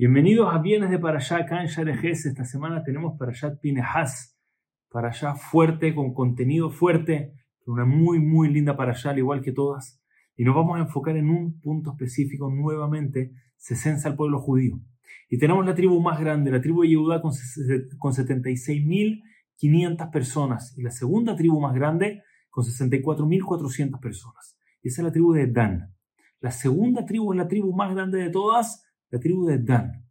Bienvenidos a Bienes de Parashá acá en. Esta semana tenemos Parashat Pinehas, Parashá fuerte, con contenido fuerte, una muy, muy linda Parashá, al igual que todas. Y nos vamos a enfocar en un punto específico nuevamente, se censa el pueblo judío. Y tenemos la tribu más grande, la tribu de Yehudá con, con 76.500 personas. Y la segunda tribu más grande con 64.400 personas. Y esa es la tribu de Dan. La segunda tribu es la tribu más grande de todas la tribu de Dan.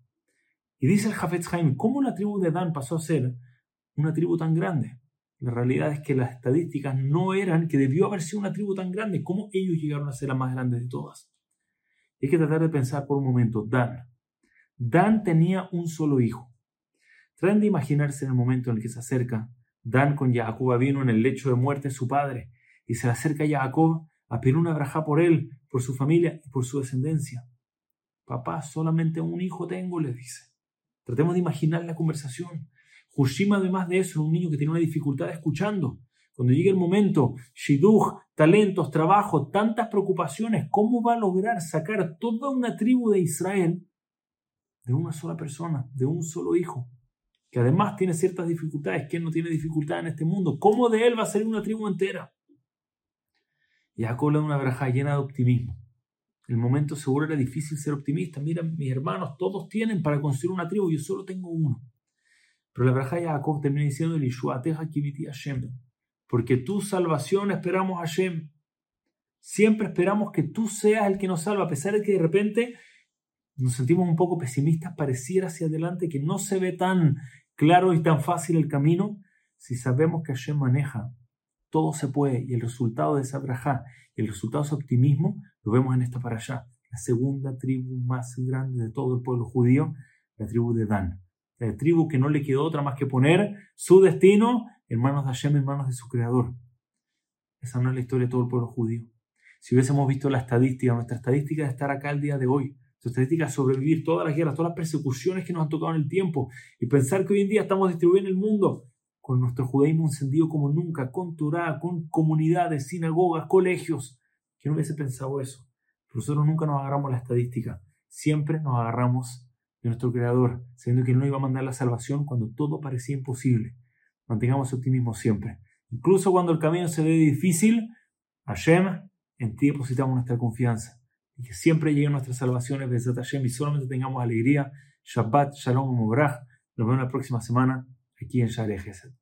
Y dice el Hafetz Haim, ¿cómo la tribu de Dan pasó a ser una tribu tan grande? La realidad es que las estadísticas no eran que debió haber sido una tribu tan grande. ¿Cómo ellos llegaron a ser la más grande de todas? hay que tratar de pensar por un momento. Dan. Dan tenía un solo hijo. Traten de imaginarse en el momento en el que se acerca Dan con Jacob vino en el lecho de muerte de su padre y se le acerca a Jacob a pedir una braja por él, por su familia y por su descendencia. Papá, solamente un hijo tengo, le dice. Tratemos de imaginar la conversación. Hushima, además de eso, es un niño que tiene una dificultad escuchando. Cuando llegue el momento, Shidduch, talentos, trabajo, tantas preocupaciones, ¿cómo va a lograr sacar toda una tribu de Israel de una sola persona, de un solo hijo? Que además tiene ciertas dificultades, que no tiene dificultad en este mundo. ¿Cómo de él va a salir una tribu entera? Y Jacob le da una braja llena de optimismo el momento seguro era difícil ser optimista. Mira, mis hermanos todos tienen para construir una tribu, yo solo tengo uno. Pero la verdad Jacob termina diciendo, porque tu salvación esperamos a Hashem. Siempre esperamos que tú seas el que nos salva, a pesar de que de repente nos sentimos un poco pesimistas, pareciera hacia adelante que no se ve tan claro y tan fácil el camino. Si sabemos que Hashem maneja, todo se puede y el resultado de esa braja, el resultado de ese optimismo, lo vemos en esta para allá, la segunda tribu más grande de todo el pueblo judío, la tribu de Dan. La tribu que no le quedó otra más que poner su destino en manos de Hashem, en manos de su creador. Esa no es la historia de todo el pueblo judío. Si hubiésemos visto la estadística, nuestra estadística de estar acá el día de hoy, nuestra estadística de sobrevivir todas las guerras, todas las persecuciones que nos han tocado en el tiempo, y pensar que hoy en día estamos distribuyendo el mundo con nuestro judaísmo encendido como nunca, con Torah, con comunidades, sinagogas, colegios, ¿Quién hubiese pensado eso? nosotros nunca nos agarramos la estadística, siempre nos agarramos de nuestro Creador, sabiendo que Él no iba a mandar la salvación cuando todo parecía imposible. Mantengamos optimismo siempre. Incluso cuando el camino se ve difícil, Hashem, en ti depositamos nuestra confianza. Y que siempre lleguen nuestras salvaciones, desde Hashem, y solamente tengamos alegría. Shabbat, Shalom, Mobrach. Nos vemos la próxima semana aquí en Share Gesed.